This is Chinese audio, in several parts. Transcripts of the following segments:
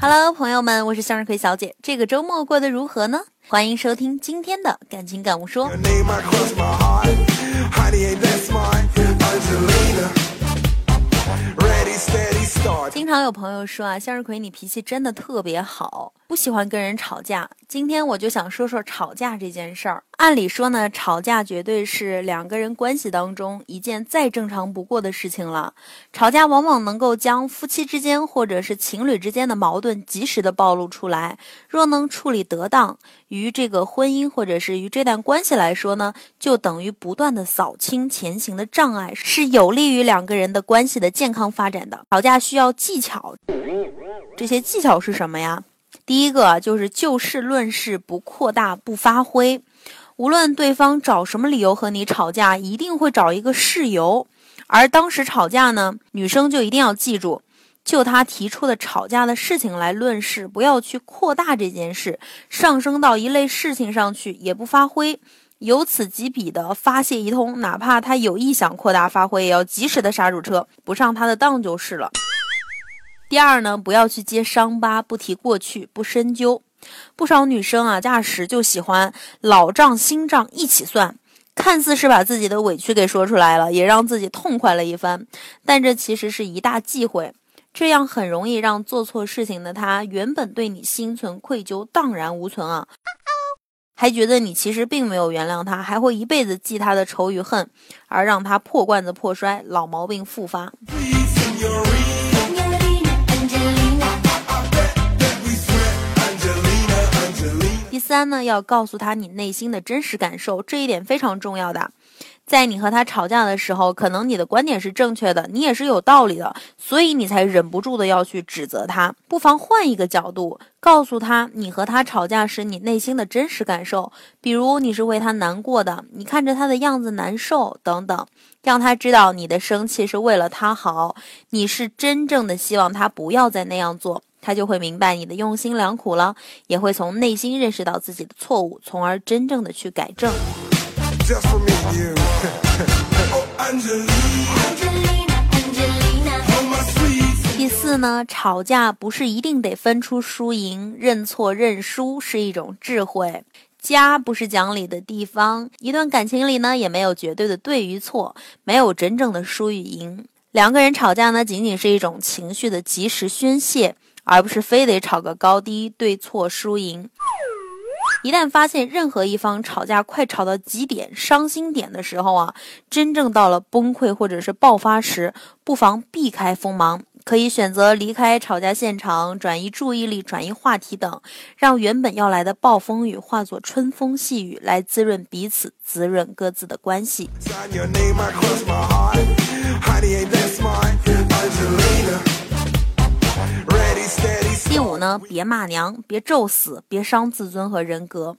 Hello，朋友们，我是向日葵小姐。这个周末过得如何呢？欢迎收听今天的感情感悟说。经常有朋友说啊，向日葵你脾气真的特别好，不喜欢跟人吵架。今天我就想说说吵架这件事儿。按理说呢，吵架绝对是两个人关系当中一件再正常不过的事情了。吵架往往能够将夫妻之间或者是情侣之间的矛盾及时的暴露出来。若能处理得当，于这个婚姻或者是于这段关系来说呢，就等于不断的扫清前行的障碍，是有利于两个人的关系的健康发展的。吵架需要技巧，这些技巧是什么呀？第一个就是就事论事，不扩大，不发挥。无论对方找什么理由和你吵架，一定会找一个事由。而当时吵架呢，女生就一定要记住，就他提出的吵架的事情来论事，不要去扩大这件事，上升到一类事情上去，也不发挥。由此及彼的发泄一通，哪怕他有意想扩大发挥，也要及时的刹住车，不上他的当就是了。第二呢，不要去揭伤疤，不提过去，不深究。不少女生啊，驾驶就喜欢老账新账一起算，看似是把自己的委屈给说出来了，也让自己痛快了一番，但这其实是一大忌讳，这样很容易让做错事情的他原本对你心存愧疚，荡然无存啊，还觉得你其实并没有原谅他，还会一辈子记他的仇与恨，而让他破罐子破摔，老毛病复发。三呢，要告诉他你内心的真实感受，这一点非常重要的。在你和他吵架的时候，可能你的观点是正确的，你也是有道理的，所以你才忍不住的要去指责他。不妨换一个角度，告诉他你和他吵架时你内心的真实感受，比如你是为他难过的，你看着他的样子难受等等，让他知道你的生气是为了他好，你是真正的希望他不要再那样做，他就会明白你的用心良苦了，也会从内心认识到自己的错误，从而真正的去改正。第四呢，吵架不是一定得分出输赢，认错认输是一种智慧。家不是讲理的地方，一段感情里呢，也没有绝对的对与错，没有真正的输与赢。两个人吵架呢，仅仅是一种情绪的及时宣泄，而不是非得吵个高低对错输赢。一旦发现任何一方吵架快吵到极点、伤心点的时候啊，真正到了崩溃或者是爆发时，不妨避开锋芒，可以选择离开吵架现场，转移注意力、转移话题等，让原本要来的暴风雨化作春风细雨，来滋润彼此，滋润各自的关系。第五呢，别骂娘，别咒死，别伤自尊和人格。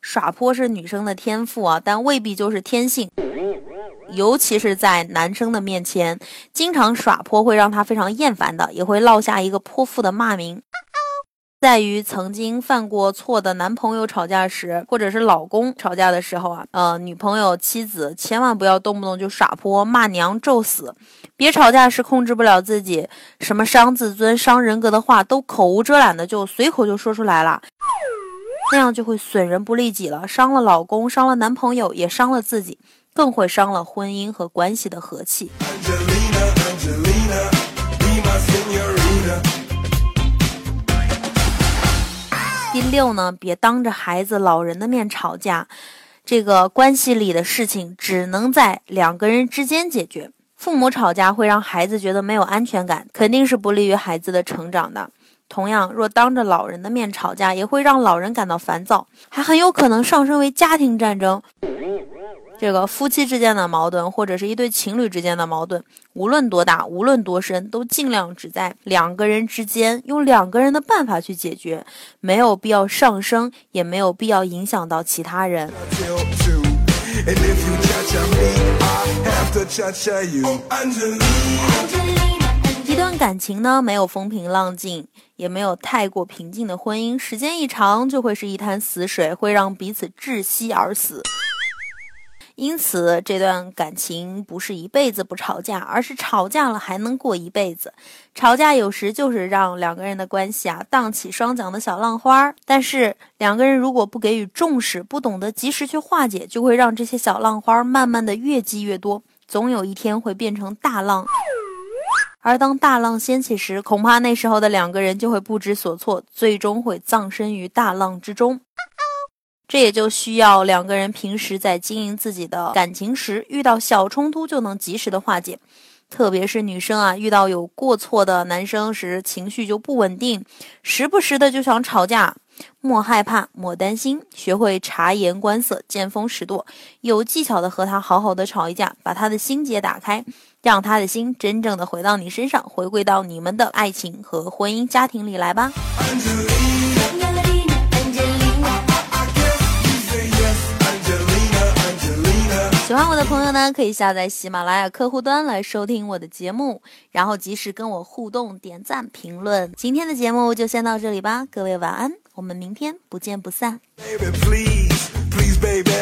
耍泼是女生的天赋啊，但未必就是天性。尤其是在男生的面前，经常耍泼会让他非常厌烦的，也会落下一个泼妇的骂名。在于曾经犯过错的男朋友吵架时，或者是老公吵架的时候啊，呃，女朋友、妻子千万不要动不动就耍泼、骂娘、咒死，别吵架时控制不了自己，什么伤自尊、伤人格的话都口无遮拦的就随口就说出来了，那样就会损人不利己了，伤了老公，伤了男朋友，也伤了自己，更会伤了婚姻和关系的和气。六呢，别当着孩子、老人的面吵架，这个关系里的事情只能在两个人之间解决。父母吵架会让孩子觉得没有安全感，肯定是不利于孩子的成长的。同样，若当着老人的面吵架，也会让老人感到烦躁，还很有可能上升为家庭战争。这个夫妻之间的矛盾，或者是一对情侣之间的矛盾，无论多大，无论多深，都尽量只在两个人之间，用两个人的办法去解决，没有必要上升，也没有必要影响到其他人。一段感情呢，没有风平浪静，也没有太过平静的婚姻，时间一长就会是一滩死水，会让彼此窒息而死。因此这段感情不是一辈子不吵架，而是吵架了还能过一辈子。吵架有时就是让两个人的关系啊荡起双桨的小浪花，但是两个人如果不给予重视，不懂得及时去化解，就会让这些小浪花慢慢的越积越多，总有一天会变成大浪。而当大浪掀起时，恐怕那时候的两个人就会不知所措，最终会葬身于大浪之中。这也就需要两个人平时在经营自己的感情时，遇到小冲突就能及时的化解。特别是女生啊，遇到有过错的男生时，情绪就不稳定，时不时的就想吵架。莫害怕，莫担心，学会察言观色，见风使舵，有技巧的和他好好的吵一架，把他的心结打开，让他的心真正的回到你身上，回归到你们的爱情和婚姻家庭里来吧。喜欢我的朋友呢，可以下载喜马拉雅客户端来收听我的节目，然后及时跟我互动、点赞、评论。今天的节目就先到这里吧，各位晚安，我们明天不见不散。Baby, please, please, baby,